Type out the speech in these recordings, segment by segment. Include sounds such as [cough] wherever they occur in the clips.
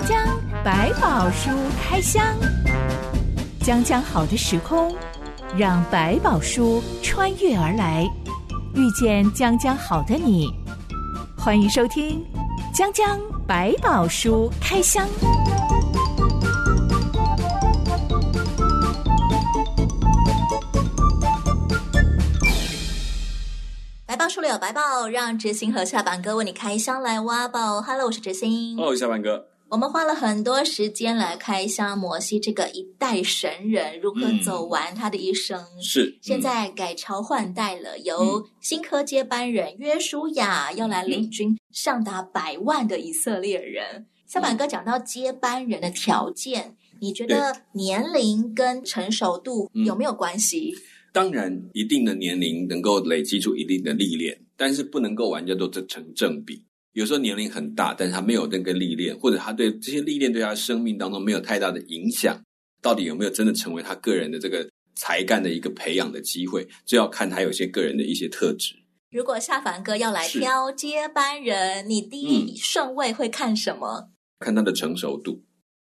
江江百宝书开箱，江江好的时空，让百宝书穿越而来，遇见江江好的你。欢迎收听江江百宝书开箱。百宝书里有白宝，让知心和下班哥为你开箱来挖宝。Hello，我是知心。Hello，下班哥。我们花了很多时间来开箱摩西这个一代神人如何走完他的一生。嗯、是，现在改朝换代了，由新科接班人约书亚要来领军上达百万的以色列人。小板哥讲到接班人的条件，你觉得年龄跟成熟度有没有关系？当然，一定的年龄能够累积出一定的历练，但是不能够完全都成正比。有时候年龄很大，但是他没有那个历练，或者他对这些历练对他生命当中没有太大的影响，到底有没有真的成为他个人的这个才干的一个培养的机会，就要看他有些个人的一些特质。如果夏凡哥要来挑接班人，你第一顺位会看什么？嗯，看他的成熟度。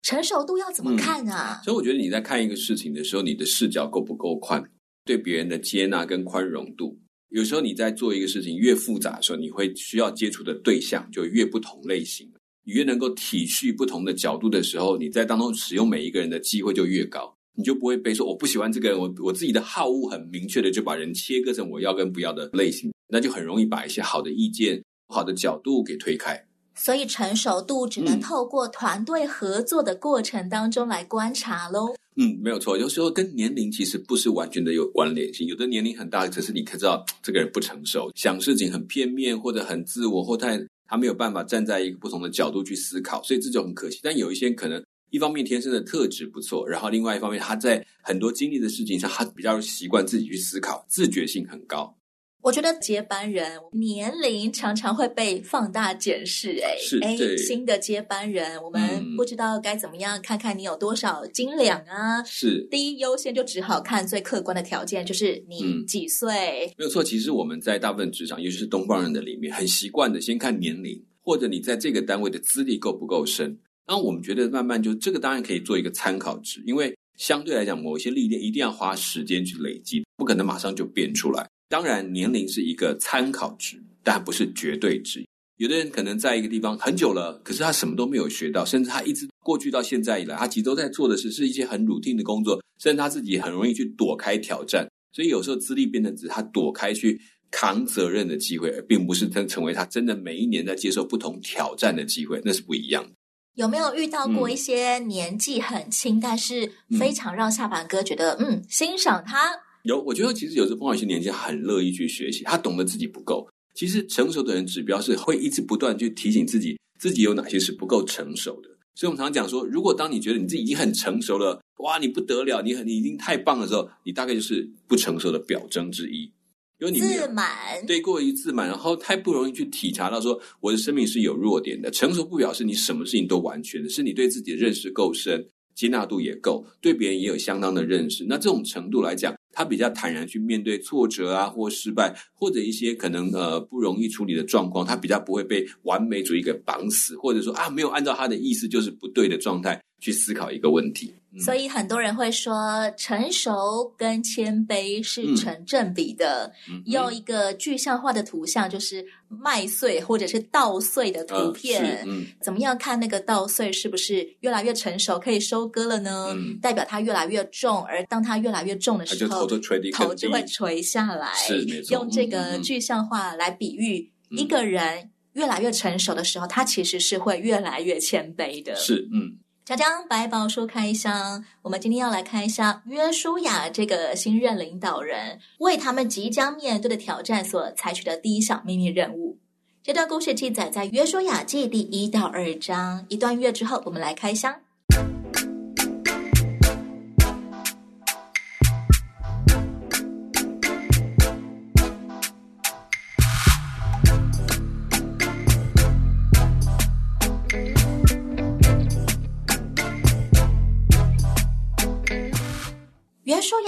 成熟度要怎么看啊？嗯，所以我觉得你在看一个事情的时候，你的视角够不够宽，对别人的接纳跟宽容度。有时候你在做一个事情越复杂的时候，你会需要接触的对象就越不同类型。你越能够体恤不同的角度的时候，你在当中使用每一个人的机会就越高。你就不会被说我不喜欢这个人，我我自己的好恶很明确的就把人切割成我要跟不要的类型，那就很容易把一些好的意见、好的角度给推开。所以成熟度只能透过团队合作的过程当中来观察喽。嗯，嗯没有错。有时候跟年龄其实不是完全的有关联性。有的年龄很大，可是你可知道 [tsk] 这个人不成熟，想事情很片面，或者很自我，或太他没有办法站在一个不同的角度去思考，所以这就很可惜。但有一些可能，一方面天生的特质不错，然后另外一方面他在很多经历的事情上，他比较习惯自己去思考，自觉性很高。我觉得接班人年龄常常会被放大检视，哎，是，哎，新的接班人，我们不知道该怎么样，看看你有多少斤两啊？是，第一优先就只好看最客观的条件，就是你几岁？嗯，没有错，其实我们在大部分职场，尤其是东方人的里面，很习惯的先看年龄，或者你在这个单位的资历够不够深。然后我们觉得慢慢就这个当然可以做一个参考值，因为相对来讲，某一些历练一定要花时间去累积，不可能马上就变出来。当然，年龄是一个参考值，但不是绝对值。有的人可能在一个地方很久了，可是他什么都没有学到，甚至他一直过去到现在以来，他其实都在做的是是一些很 routine 的工作，甚至他自己很容易去躲开挑战。所以有时候资历变成只是他躲开去扛责任的机会，而并不是他成为他真的每一年在接受不同挑战的机会，那是不一样的。有没有遇到过一些年纪很轻，嗯、但是非常让下巴哥觉得嗯，嗯欣赏他？有，我觉得其实有时候碰到一些年轻人很乐意去学习，他懂得自己不够。其实成熟的人指标是会一直不断去提醒自己，自己有哪些是不够成熟的。所以我们常常讲说，如果当你觉得你自己已经很成熟了，哇，你不得了，你很你已经太棒的时候，你大概就是不成熟的表征之一。因为你自满，对，过于自满，然后太不容易去体察到说，我的生命是有弱点的。成熟不表示你什么事情都完全的，是你对自己的认识够深，接纳度也够，对别人也有相当的认识。那这种程度来讲。他比较坦然去面对挫折啊，或失败，或者一些可能呃不容易处理的状况，他比较不会被完美主义给绑死，或者说啊没有按照他的意思就是不对的状态去思考一个问题。所以很多人会说，成熟跟谦卑是成正比的。嗯、用一个具象化的图像，就是麦穗或者是稻穗的图片。怎么样看那个稻穗是不是越来越成熟，可以收割了呢？嗯、代表它越来越重，而当它越来越重的时候，头就垂，头就会垂下来。是没错。用这个具象化来比喻，嗯、一个人越来越成熟的时候，他其实是会越来越谦卑的。是，嗯。锵锵百宝书开箱，我们今天要来开箱约书亚这个新任领导人为他们即将面对的挑战所采取的第一项秘密任务。这段故事记载在约书亚记第一到二章。一段月之后，我们来开箱。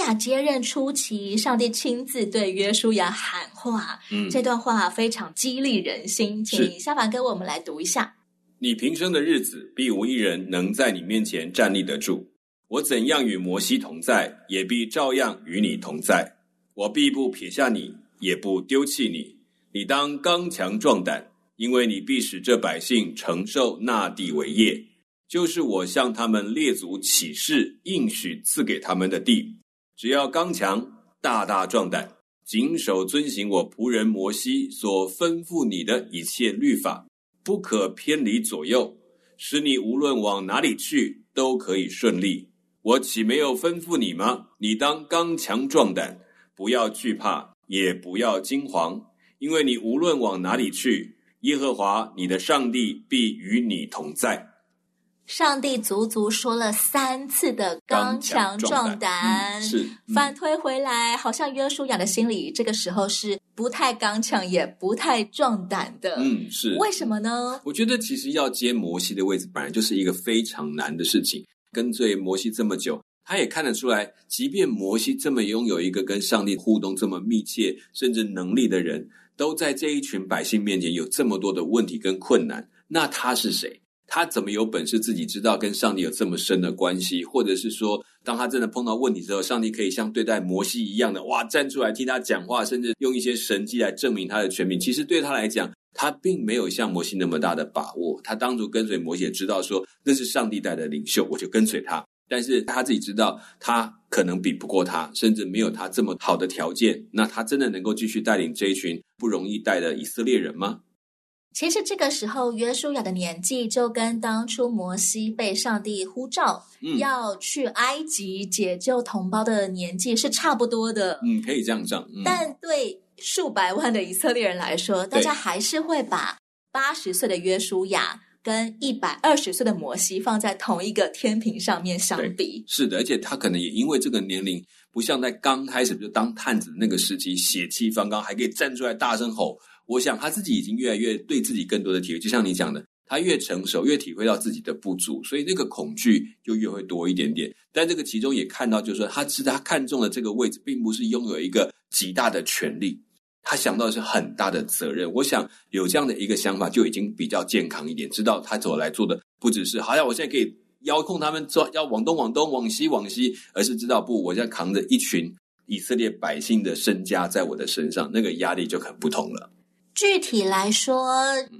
亚接任初期，上帝亲自对约书亚喊话，嗯，这段话非常激励人心，请下凡跟我们来读一下。你平生的日子，必无一人能在你面前站立得住。我怎样与摩西同在，也必照样与你同在。我必不撇下你，也不丢弃你。你当刚强壮胆，因为你必使这百姓承受那地为业，就是我向他们列祖起誓应许赐给他们的地。只要刚强，大大壮胆，谨守遵行我仆人摩西所吩咐你的一切律法，不可偏离左右，使你无论往哪里去都可以顺利。我岂没有吩咐你吗？你当刚强壮胆，不要惧怕，也不要惊惶，因为你无论往哪里去，耶和华你的上帝必与你同在。上帝足足说了三次的刚强壮胆，是、嗯、反推回来，好像约书亚的心里这个时候是不太刚强，也不太壮胆的。嗯，是为什么呢？我觉得其实要接摩西的位置，本来就是一个非常难的事情。跟随摩西这么久，他也看得出来，即便摩西这么拥有一个跟上帝互动这么密切，甚至能力的人，都在这一群百姓面前有这么多的问题跟困难，那他是谁？他怎么有本事自己知道跟上帝有这么深的关系？或者是说，当他真的碰到问题之后，上帝可以像对待摩西一样的，哇，站出来替他讲话，甚至用一些神迹来证明他的权柄？其实对他来讲，他并没有像摩西那么大的把握。他当初跟随摩西，也知道说那是上帝带的领袖，我就跟随他。但是他自己知道，他可能比不过他，甚至没有他这么好的条件。那他真的能够继续带领这一群不容易带的以色列人吗？其实这个时候，约书亚的年纪就跟当初摩西被上帝呼召，嗯，要去埃及解救同胞的年纪是差不多的。嗯，可以这样讲。嗯，但对数百万的以色列人来说，大家还是会把八十岁的约书亚跟一百二十岁的摩西放在同一个天平上面相比。是的，而且他可能也因为这个年龄，不像在刚开始就当探子的那个时期，血气方刚，还可以站出来大声吼。我想他自己已经越来越对自己更多的体会，就像你讲的，他越成熟，越体会到自己的不足，所以那个恐惧就越会多一点点。但这个其中也看到，就是说他知道他看中的这个位置，并不是拥有一个极大的权力，他想到的是很大的责任。我想有这样的一个想法，就已经比较健康一点。知道他走来做的不只是好像我现在可以遥控他们做，要往东往东，往西往西，而是知道不，我现在扛着一群以色列百姓的身家在我的身上，那个压力就很不同了。具体来说，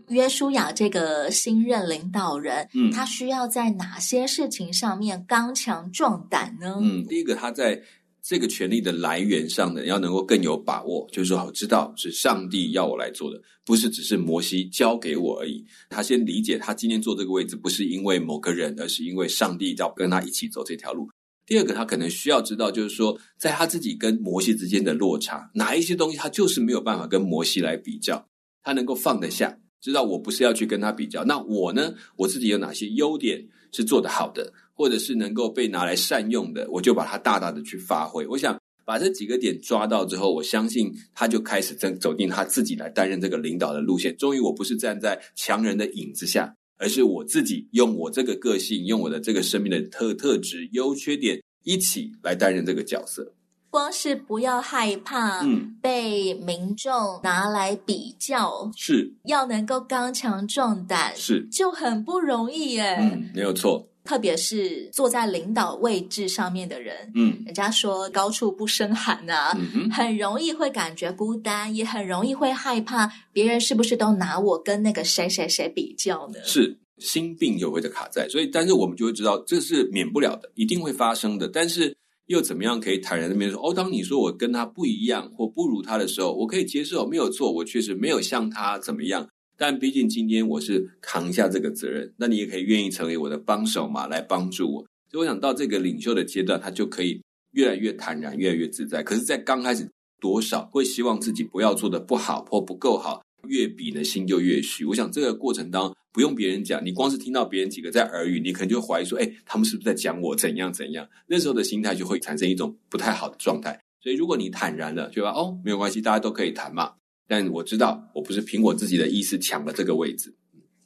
约书亚这个新任领导人，嗯，他需要在哪些事情上面刚强壮胆呢？嗯，第一个，他在这个权力的来源上呢，要能够更有把握，就是说，好知道是上帝要我来做的，不是只是摩西交给我而已。他先理解，他今天坐这个位置，不是因为某个人，而是因为上帝要跟他一起走这条路。第二个，他可能需要知道，就是说，在他自己跟摩西之间的落差，哪一些东西他就是没有办法跟摩西来比较，他能够放得下，知道我不是要去跟他比较。那我呢，我自己有哪些优点是做得好的，或者是能够被拿来善用的，我就把它大大的去发挥。我想把这几个点抓到之后，我相信他就开始正走进他自己来担任这个领导的路线。终于，我不是站在强人的影子下。而是我自己用我这个个性，用我的这个生命的特特质、优缺点一起来担任这个角色。光是不要害怕，嗯，被民众拿来比较，是要能够刚强壮胆，是就很不容易耶。嗯，没有错。特别是坐在领导位置上面的人，嗯，人家说高处不胜寒啊，嗯，[laughs] 很容易会感觉孤单，也很容易会害怕别人是不是都拿我跟那个谁谁谁比较呢？是心病就会的卡在，所以但是我们就会知道这是免不了的，一定会发生的。但是又怎么样可以坦然的面对说，哦，当你说我跟他不一样或不如他的时候，我可以接受，没有错，我确实没有像他怎么样。但毕竟今天我是扛下这个责任，那你也可以愿意成为我的帮手嘛，来帮助我。所以我想到这个领袖的阶段，他就可以越来越坦然，越来越自在。可是，在刚开始，多少会希望自己不要做得不好或不够好，越比呢心就越虚。我想这个过程当中不用别人讲，你光是听到别人几个在耳语，你可能就怀疑说，哎，他们是不是在讲我怎样怎样？那时候的心态就会产生一种不太好的状态。所以，如果你坦然了，对吧哦，没有关系，大家都可以谈嘛。但我知道，我不是凭我自己的意思抢了这个位置。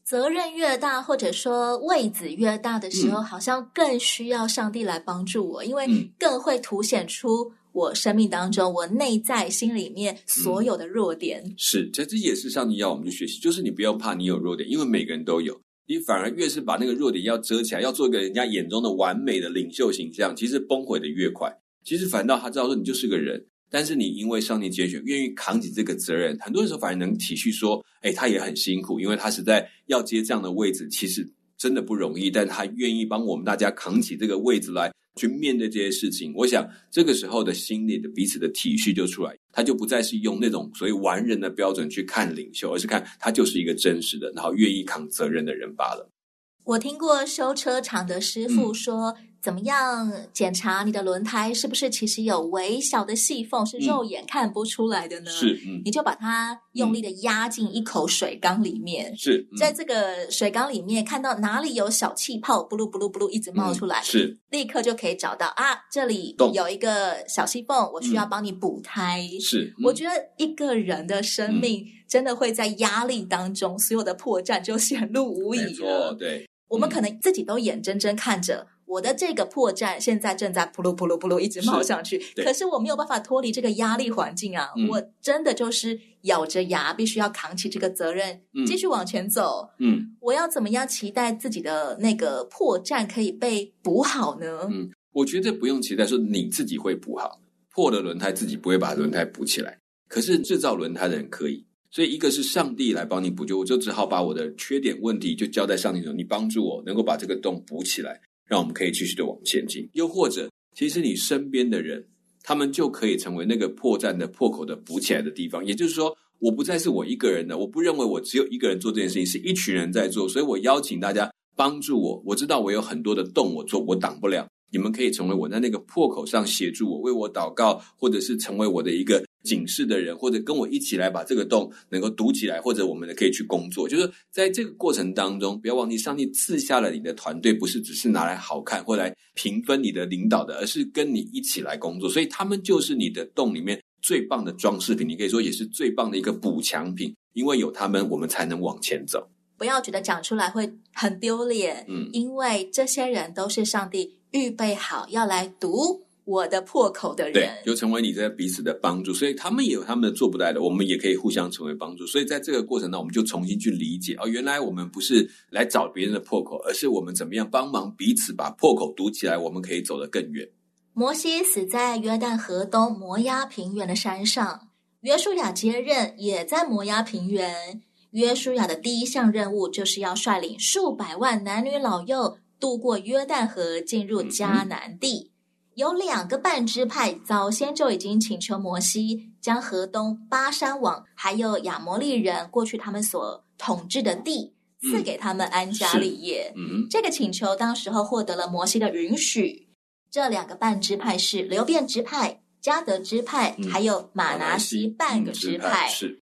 责任越大，或者说位子越大的时候，嗯、好像更需要上帝来帮助我，因为更会凸显出我生命当中我内在心里面所有的弱点。嗯、是，这这也是上帝要我们去学习，就是你不要怕你有弱点，因为每个人都有。你反而越是把那个弱点要遮起来，要做一个人家眼中的完美的领袖形象，其实崩毁的越快。其实反倒他知道说你就是个人，但是你因为上帝拣选，愿意扛起这个责任，很多时候反而能体恤说，哎，他也很辛苦，因为他实在要接这样的位置，其实真的不容易，但他愿意帮我们大家扛起这个位置来。去面对这些事情，我想这个时候的心里的彼此的体恤就出来，他就不再是用那种所谓完人的标准去看领袖，而是看他就是一个真实的，然后愿意扛责任的人罢了。我听过修车厂的师傅说。嗯怎么样检查你的轮胎？是不是其实有微小的细缝，是肉眼看不出来的呢？是，嗯，你就把它用力的压进一口水缸里面，是，在这个水缸里面看到哪里有小气泡，布噜布噜布噜一直冒出来，是，立刻就可以找到啊，这里有一个小细缝，我需要帮你补胎。是，我觉得一个人的生命真的会在压力当中，所有的破绽就显露无遗了。对，我们可能自己都眼睁睁看着。我的这个破绽现在正在噗噜噗噜噗噜一直冒上去，可是我没有办法脱离这个压力环境啊！嗯、我真的就是咬着牙，必须要扛起这个责任，嗯、继续往前走。嗯，我要怎么样期待自己的那个破绽可以被补好呢？嗯，我觉得不用期待说你自己会补好，破了轮胎自己不会把轮胎补起来，可是制造轮胎的人可以。所以一个是上帝来帮你补救，我就只好把我的缺点问题就交在上帝手，你帮助我能够把这个洞补起来。让我们可以继续的往前进，又或者，其实你身边的人，他们就可以成为那个破绽的破口的补起来的地方。也就是说，我不再是我一个人的，我不认为我只有一个人做这件事情，是一群人在做，所以我邀请大家帮助我。我知道我有很多的洞，我做我挡不了。你们可以成为我在那个破口上协助我，为我祷告，或者是成为我的一个警示的人，或者跟我一起来把这个洞能够堵起来，或者我们可以去工作。就是在这个过程当中，不要忘记，上帝赐下了你的团队，不是只是拿来好看或来评分你的领导的，而是跟你一起来工作。所以他们就是你的洞里面最棒的装饰品，你可以说也是最棒的一个补强品，因为有他们，我们才能往前走。不要觉得讲出来会很丢脸，嗯，因为这些人都是上帝。预备好要来读我的破口的人，对，就成为你在彼此的帮助。所以他们也有他们的做不来的，我们也可以互相成为帮助。所以在这个过程当中，我们就重新去理解哦，原来我们不是来找别人的破口，而是我们怎么样帮忙彼此把破口堵起来，我们可以走得更远。摩西死在约旦河东摩押平原的山上，约书亚接任也在摩押平原。约书亚的第一项任务就是要率领数百万男女老幼。渡过约旦河，进入迦南地，嗯、有两个半支派早先就已经请求摩西将河东巴山王还有亚摩利人过去他们所统治的地赐给他们安家立业。嗯、这个请求当时候获得了摩西的允许。这两个半支派是流变支派、迦得支派，嗯、还有马拿西半个支派。是。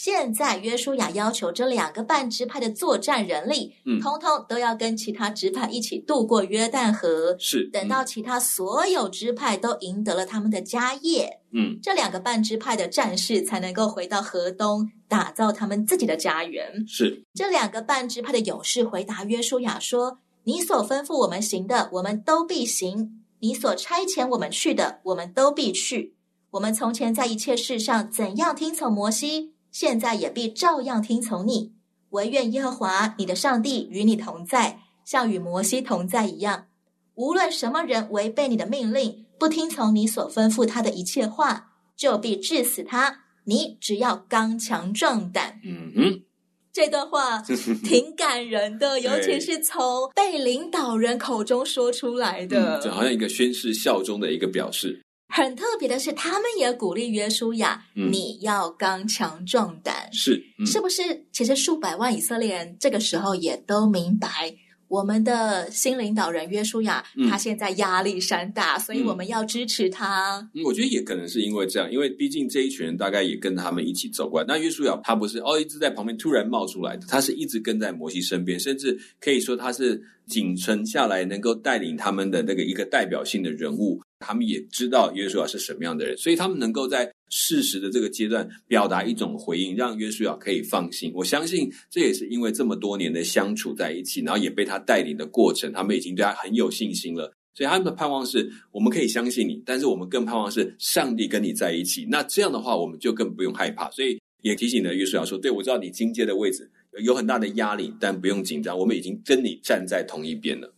现在约书亚要求这两个半支派的作战人力，嗯，通通都要跟其他支派一起渡过约旦河。是，等到其他所有支派都赢得了他们的家业，嗯，这两个半支派的战士才能够回到河东，打造他们自己的家园。是，这两个半支派的勇士回答约书亚说：“你所吩咐我们行的，我们都必行；你所差遣我们去的，我们都必去。我们从前在一切事上怎样听从摩西。”现在也必照样听从你，惟愿耶和华你的上帝与你同在，像与摩西同在一样。无论什么人违背你的命令，不听从你所吩咐他的一切话，就必致死他。你只要刚强壮胆。嗯嗯，这段话 [laughs] 挺感人的，尤其是从被领导人口中说出来的，就、嗯、好像一个宣誓效忠的一个表示。很特别的是，他们也鼓励约书亚，嗯、你要刚强壮胆。是，嗯、是不是？其实数百万以色列人这个时候也都明白，我们的新领导人约书亚，嗯、他现在压力山大，所以我们要支持他。嗯，我觉得也可能是因为这样，因为毕竟这一群人大概也跟他们一起走过来。那约书亚他不是哦，一直在旁边突然冒出来的，他是一直跟在摩西身边，甚至可以说他是仅存下来能够带领他们的那个一个代表性的人物。他们也知道约书亚是什么样的人，所以他们能够在事实的这个阶段表达一种回应，让约书亚可以放心。我相信这也是因为这么多年的相处在一起，然后也被他带领的过程，他们已经对他很有信心了。所以他们的盼望是我们可以相信你，但是我们更盼望是上帝跟你在一起。那这样的话，我们就更不用害怕。所以也提醒了约书亚说：“对，我知道你经接的位置。”有很大的压力，但不用紧张，我们已经跟你站在同一边了。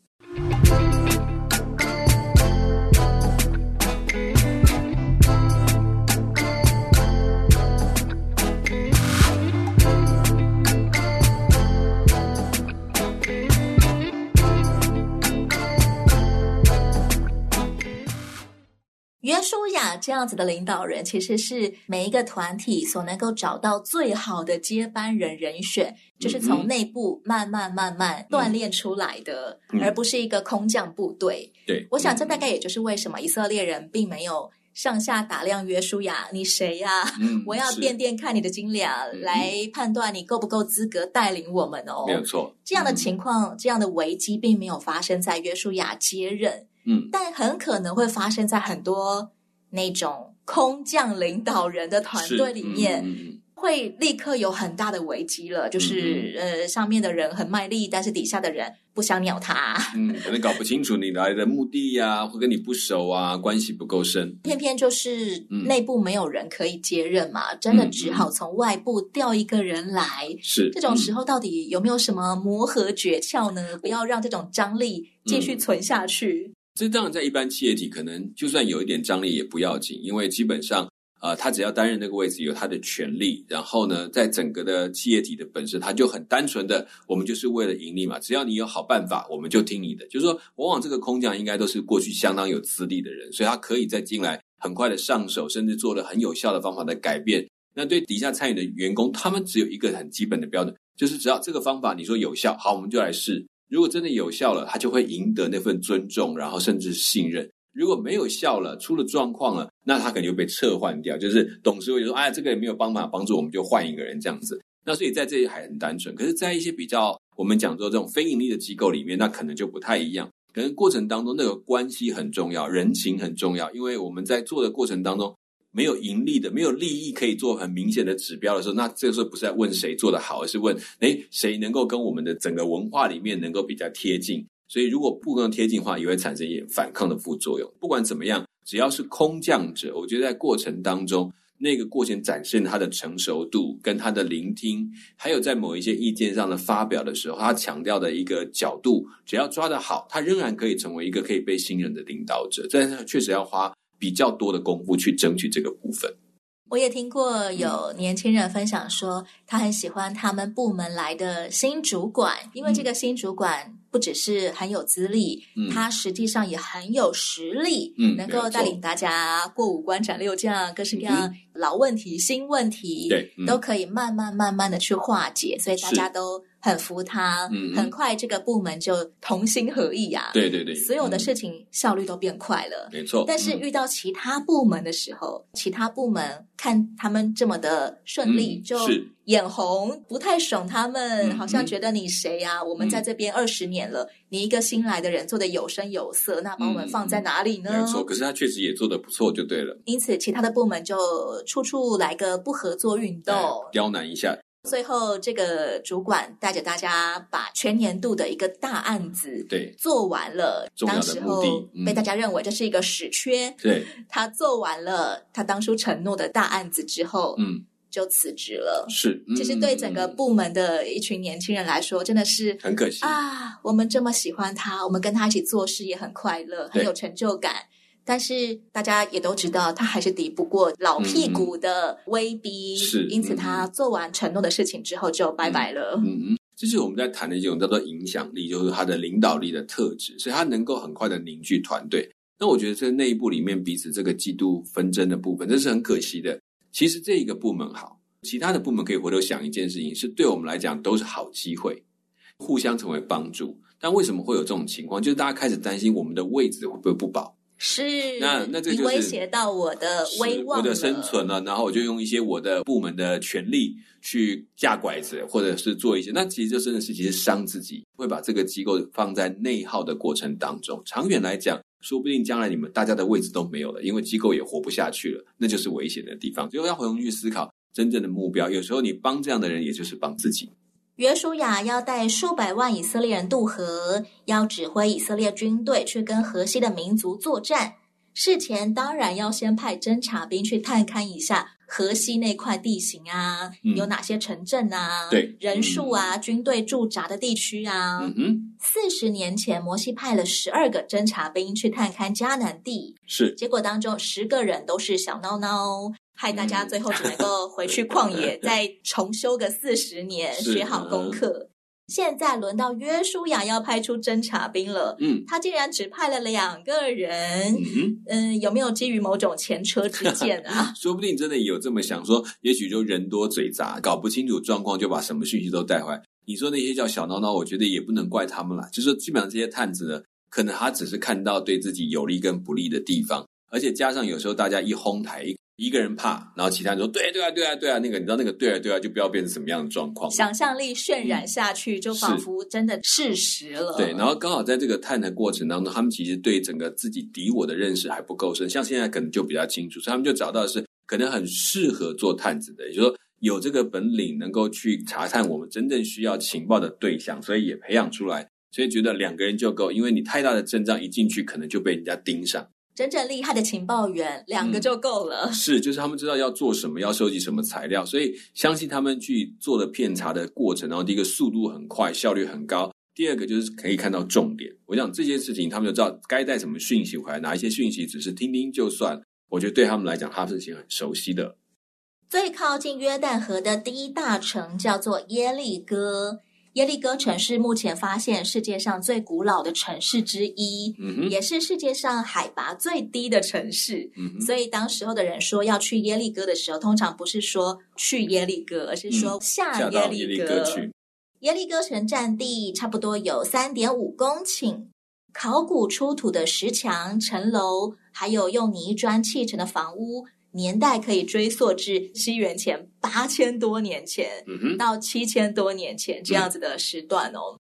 约书亚这样子的领导人，其实是每一个团体所能够找到最好的接班人人选，就是从内部慢慢慢慢锻炼出来的，嗯、而不是一个空降部队。对，我想这大概也就是为什么以色列人并没有上下打量约书亚，你谁呀、啊？嗯、我要掂掂看你的斤两，来判断你够不够资格带领我们哦。没有错，这样的情况，嗯、这样的危机并没有发生在约书亚接任。嗯，但很可能会发生在很多那种空降领导人的团队里面，嗯、会立刻有很大的危机了。就是、嗯、呃，上面的人很卖力，但是底下的人不想鸟他。嗯，可能搞不清楚你来的目的呀、啊，或跟你不熟啊，关系不够深。偏偏就是内部没有人可以接任嘛，嗯、真的只好从外部调一个人来。是这种时候，到底有没有什么磨合诀窍呢？不要让这种张力继续存下去。嗯这当然，在一般企业体，可能就算有一点张力也不要紧，因为基本上，呃，他只要担任那个位置，有他的权利，然后呢，在整个的企业体的本身，他就很单纯的，我们就是为了盈利嘛。只要你有好办法，我们就听你的。就是说，往往这个空降应该都是过去相当有资历的人，所以他可以再进来，很快的上手，甚至做了很有效的方法的改变。那对底下参与的员工，他们只有一个很基本的标准，就是只要这个方法你说有效，好，我们就来试。如果真的有效了，他就会赢得那份尊重，然后甚至信任。如果没有效了，出了状况了，那他可能就被撤换掉。就是董事会就说：“哎，这个人没有帮忙帮助，我们就换一个人这样子。”那所以在这里还很单纯。可是，在一些比较我们讲说这种非盈利的机构里面，那可能就不太一样。可能过程当中那个关系很重要，人情很重要，因为我们在做的过程当中。没有盈利的，没有利益可以做很明显的指标的时候，那这个时候不是在问谁做得好，而是问，诶，谁能够跟我们的整个文化里面能够比较贴近？所以如果不能贴近的话，也会产生一点反抗的副作用。不管怎么样，只要是空降者，我觉得在过程当中，那个过程展现他的成熟度跟他的聆听，还有在某一些意见上的发表的时候，他强调的一个角度，只要抓得好，他仍然可以成为一个可以被信任的领导者。但是确实要花。比较多的功夫去争取这个部分。我也听过有年轻人分享说，他很喜欢他们部门来的新主管，因为这个新主管不只是很有资历，嗯、他实际上也很有实力，嗯、能够带领大家过五关斩六将，各式各样老问题、新问题，对，嗯、都可以慢慢慢慢的去化解，所以大家都。很服他，嗯、很快这个部门就同心合意呀、啊。对对对，所有的事情效率都变快了。没错。但是遇到其他部门的时候，嗯、其他部门看他们这么的顺利，嗯、就眼红，不太爽他们，嗯、好像觉得你谁呀、我们在这边二十年了，嗯、你一个新来的人做的有声有色，那把我们放在哪里呢？没错。可是他确实也做的不错，就对了。因此，其他的部门就处处来个不合作运动，刁难一下。最后，这个主管带着大家把全年度的一个大案子对做完了。当时候被大家认为这是一个屎缺。对，[laughs] 他做完了他当初承诺的大案子之后，嗯，就辞职了。是，其实对整个部门的一群年轻人来说，真的是很可惜啊！我们这么喜欢他，我们跟他一起做事也很快乐，很有成就感。但是大家也都知道，他还是抵不过老屁股的威逼，嗯、是，因此他做完承诺的事情之后就拜拜了。嗯嗯，这是我们在谈的一种叫做影响力，就是他的领导力的特质，所以他能够很快的凝聚团队。那我觉得在内部里面彼此这个嫉妒纷争的部分，这是很可惜的。其实这一个部门好，其他的部门可以回头想一件事情，是对我们来讲都是好机会，互相成为帮助。但为什么会有这种情况？就是大家开始担心我们的位置会不会不保。是，那那这就是威胁到我的威望，我的生存了。然后我就用一些我的部门的权利去架拐子，或者是做一些。那其实这真的是其实伤自己，会把这个机构放在内耗的过程当中。长远来讲，说不定将来你们大家的位置都没有了，因为机构也活不下去了。那就是危险的地方。就要回头去思考真正的目标。有时候你帮这样的人，也就是帮自己。约书亚要带数百万以色列人渡河，要指挥以色列军队去跟河西的民族作战。事前当然要先派侦察兵去探勘一下河西那块地形啊，嗯、有哪些城镇啊？对，人数啊，嗯、军队驻扎的地区啊。嗯，四十年前，摩西派了十二个侦察兵去探勘迦南地，是，结果当中十个人都是小孬孬，害大家最后只能够回去旷野，[laughs] 再重修个四十年，学好功课。现在轮到约书亚要派出侦察兵了，嗯，他竟然只派了两个人，嗯，嗯，有没有基于某种前车之鉴啊？[laughs] 说不定真的有这么想说，也许就人多嘴杂，搞不清楚状况，就把什么讯息都带回来。你说那些叫小孬孬，我觉得也不能怪他们啦。就是说基本上这些探子呢，可能他只是看到对自己有利跟不利的地方，而且加上有时候大家一哄抬。一个人怕，然后其他人说对对啊对啊对啊，那个你知道那个对啊对啊，就不要变成什么样的状况。想象力渲染下去，嗯、就仿佛真的事实了。对，然后刚好在这个探的过程当中，他们其实对整个自己敌我的认识还不够深，像现在可能就比较清楚，所以他们就找到的是可能很适合做探子的，也就是说有这个本领，能够去查探我们真正需要情报的对象，所以也培养出来，所以觉得两个人就够，因为你太大的阵仗一进去，可能就被人家盯上。真正厉害的情报员，两个就够了。嗯，是，就是他们知道要做什么，要收集什么材料，所以相信他们去做的片查的过程。然后，第一个速度很快，效率很高；第二个就是可以看到重点。我想这件事情，他们就知道该带什么讯息回来，哪一些讯息只是听听就算。我觉得对他们来讲，他们是很熟悉的。最靠近约旦河的第一大城叫做耶利哥。耶利哥城是目前发现世界上最古老的城市之一，嗯，也是世界上海拔最低的城市。嗯，所以当时候的人说要去耶利哥的时候，通常不是说去耶利哥，而是说下耶利哥。嗯，耶利哥去。耶利哥城占地差不多有三点五公顷，考古出土的石墙、城楼，还有用泥砖砌成的房屋。年代可以追溯至西元前八千多年前，到七千多年前这样子的时段哦。嗯、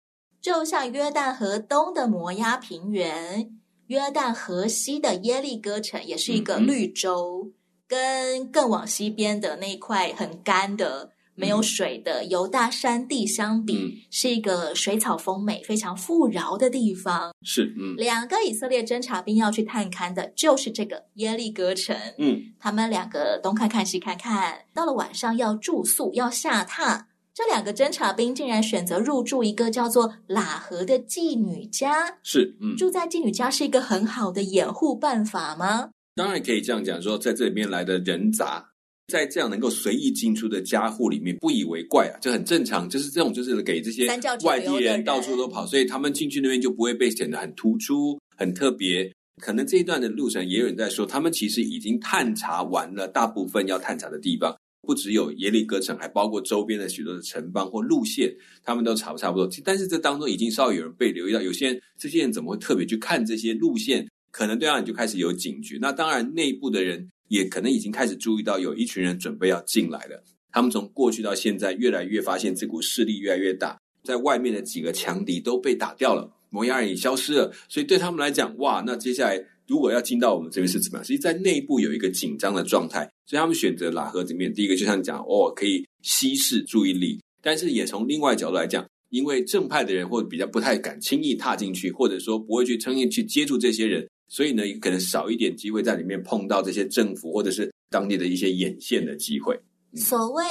就像约旦河东的摩崖平原，约旦河西的耶利哥城也是一个绿洲，嗯、跟更往西边的那块很干的。没有水的犹大山地相比，嗯、是一个水草丰美、非常富饶的地方。是，嗯，两个以色列侦察兵要去探勘的，就是这个耶利哥城。嗯，他们两个东看看西看看，到了晚上要住宿，要下榻。这两个侦察兵竟然选择入住一个叫做喇合的妓女家。是，嗯，住在妓女家是一个很好的掩护办法吗？当然可以这样讲，说在这里面来的人杂。在这样能够随意进出的家户里面，不以为怪啊，就很正常。就是这种，就是给这些外地人到处都跑，所以他们进去那边就不会被显得很突出、很特别。可能这一段的路程，也有人在说，他们其实已经探查完了大部分要探查的地方，不只有耶利哥城，还包括周边的许多的城邦或路线，他们都查不差不多。但是这当中已经稍微有人被留意到，有些人这些人怎么会特别去看这些路线？可能对方你就开始有警觉。那当然，内部的人。也可能已经开始注意到有一群人准备要进来了。他们从过去到现在，越来越发现这股势力越来越大，在外面的几个强敌都被打掉了，摩押人也消失了。所以对他们来讲，哇，那接下来如果要进到我们这边是怎么样？实际在内部有一个紧张的状态，所以他们选择喇合这边。第一个就像讲，哦，可以稀释注意力，但是也从另外角度来讲，因为正派的人或者比较不太敢轻易踏进去，或者说不会去轻易去接触这些人。所以呢，可能少一点机会在里面碰到这些政府或者是当地的一些眼线的机会。所谓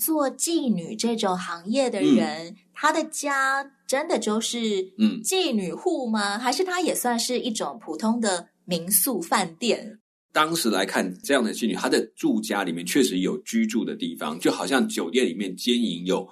做妓女这种行业的人，嗯、他的家真的就是嗯妓女户吗？嗯、还是他也算是一种普通的民宿饭店？当时来看，这样的妓女，她的住家里面确实有居住的地方，就好像酒店里面兼营有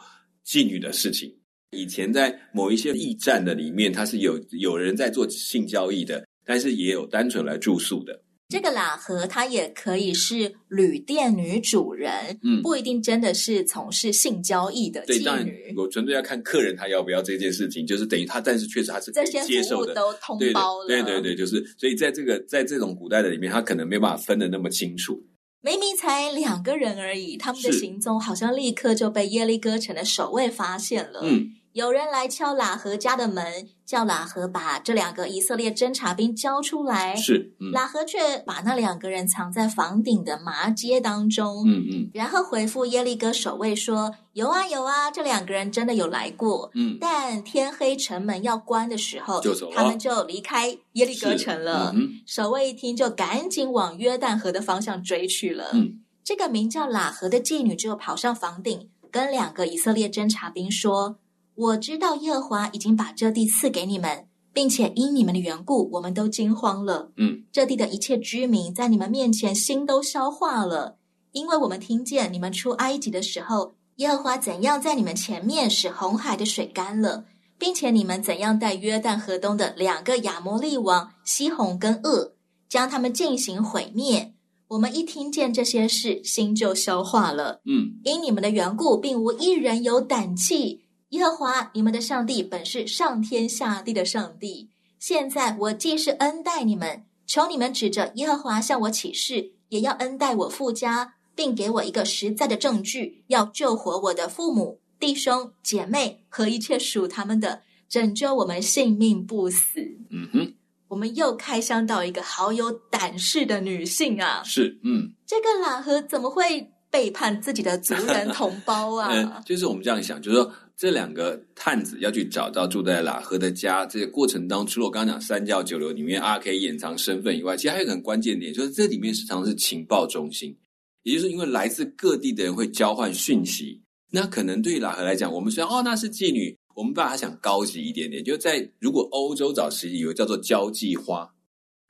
妓女的事情。以前在某一些驿站的里面，他是有有人在做性交易的。但是也有单纯来住宿的。这个喇合，她也可以是旅店女主人，嗯，不一定真的是从事性交易的妓女。对，当然，我纯粹要看客人他要不要这件事情，就是等于他，但是确实他是可以接受的，这些服务都通包了。对对对，就是所以在这个在这种古代的里面，他可能没有办法分得那么清楚。明明才两个人而已，他们的行踪好像立刻就被耶利哥城的守卫发现了。嗯。有人来敲喇合家的门，叫喇合把这两个以色列侦察兵交出来。是，嗯、喇合却把那两个人藏在房顶的麻街当中。嗯嗯，然后回复耶利哥守卫说：“有啊有啊，这两个人真的有来过。嗯，但天黑城门要关的时候，就走了，他们就离开耶利哥城了。嗯、守卫一听，就赶紧往约旦河的方向追去了。嗯。这个名叫喇合的妓女就跑上房顶，跟两个以色列侦察兵说：“我知道耶和华已经把这地赐给你们，并且因你们的缘故，我们都惊慌了。嗯，这地的一切居民在你们面前心都消化了，因为我们听见你们出埃及的时候，耶和华怎样在你们前面使红海的水干了，并且你们怎样带约旦河东的两个亚摩利王西宏跟噩，将他们进行毁灭。”我们一听见这些事，心就消化了。嗯，因你们的缘故，并无一人有胆气。耶和华你们的上帝本是上天下地的上帝。现在我既是恩待你们，求你们指着耶和华向我起誓，也要恩待我父家，并给我一个实在的证据，要救活我的父母、弟兄、姐妹和一切属他们的，拯救我们性命不死。嗯哼。我们又开箱到一个好有胆识的女性啊！是，嗯，这个喇合怎么会背叛自己的族人同胞啊？嗯，[laughs] 就是我们这样想，就是说这两个探子要去找到住在喇合的家，这个过程当中，除了我刚刚讲三教九流里面啊可以掩藏身份以外，其实还有一个很关键点，就是这里面时常是情报中心，也就是因为来自各地的人会交换讯息，那可能对于喇合来讲，我们虽然哦那是妓女。我们把它想高级一点点，就在如果欧洲早期有叫做交际花、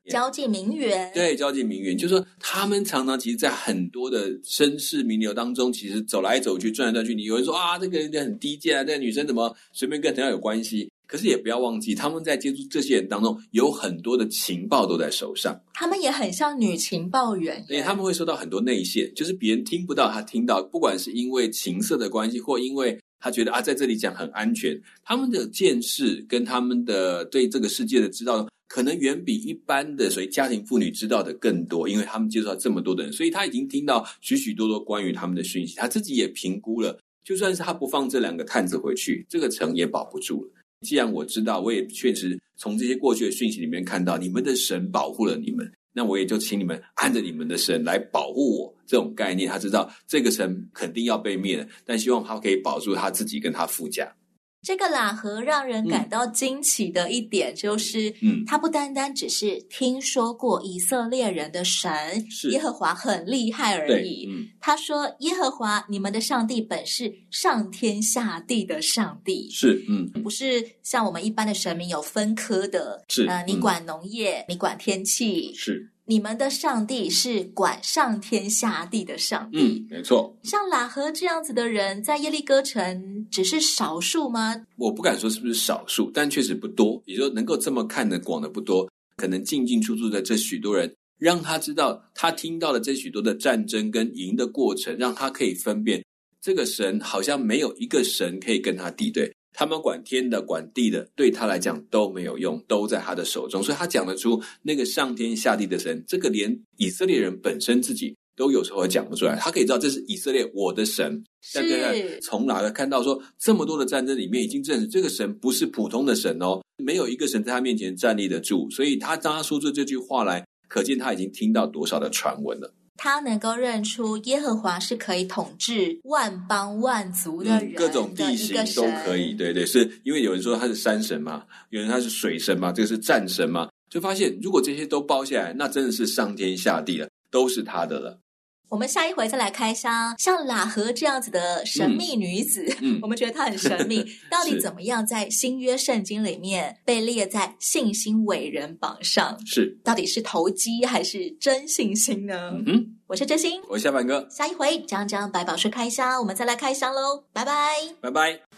交际名媛，对，交际名媛，就是说他们常常其实，在很多的绅士名流当中，其实走来走去，转来转去。你有人说啊，这个人很低贱啊，这个女生怎么随便跟人家有关系？可是也不要忘记，他们在接触这些人当中，有很多的情报都在手上。他们也很像女情报员，对，他们会收到很多内线，就是别人听不到，他听到，不管是因为情色的关系，或因为。他觉得啊，在这里讲很安全。他们的见识跟他们的对这个世界的知道，可能远比一般的所谓家庭妇女知道的更多，因为他们接触到这么多的人，所以他已经听到许许多多关于他们的讯息。他自己也评估了，就算是他不放这两个探子回去，这个城也保不住了。既然我知道，我也确实从这些过去的讯息里面看到，你们的神保护了你们。那我也就请你们按着你们的神来保护我，这种概念，他知道这个神肯定要被灭了，但希望他可以保住他自己跟他父家。这个喇合让人感到惊奇的一点就是，嗯，他不单单只是听说过以色列人的神耶和华很厉害而已。嗯，他说耶和华你们的上帝本是上天下地的上帝，是，嗯，不是像我们一般的神明有分科的，是，呃，你管农业，嗯，你管天气，是。你们的上帝是管上天下地的上帝，嗯，没错。像喇合这样子的人，在耶利哥城只是少数吗？我不敢说是不是少数，但确实不多。也就能够这么看得广的不多，可能进进出出的这许多人，让他知道他听到了这许多的战争跟赢的过程，让他可以分辨这个神好像没有一个神可以跟他敌对。他们管天的、管地的，对他来讲都没有用，都在他的手中。所以他讲得出那个上天下地的神，这个连以色列人本身自己都有时候讲不出来。他可以知道这是以色列我的神，是但是从哪个看到说这么多的战争里面，已经证实这个神不是普通的神哦，没有一个神在他面前站立得住。所以他当他说出这句话来，可见他已经听到多少的传闻了。他能够认出耶和华是可以统治万邦万族的人各种地形都可以。对对，是因为有人说他是山神嘛，有人他是水神嘛，这个是战神嘛，就发现如果这些都包下来，那真的是上天下地了，都是他的了。我们下一回再来开箱，像喇合这样子的神秘女子，嗯嗯、[laughs] 我们觉得她很神秘，[laughs] 到底怎么样在新约圣经里面被列在信心伟人榜上？是，到底是投机还是真信心呢？嗯，我是真心，我是小板哥，下一回张张百宝书开箱，我们再来开箱喽，拜拜，拜拜。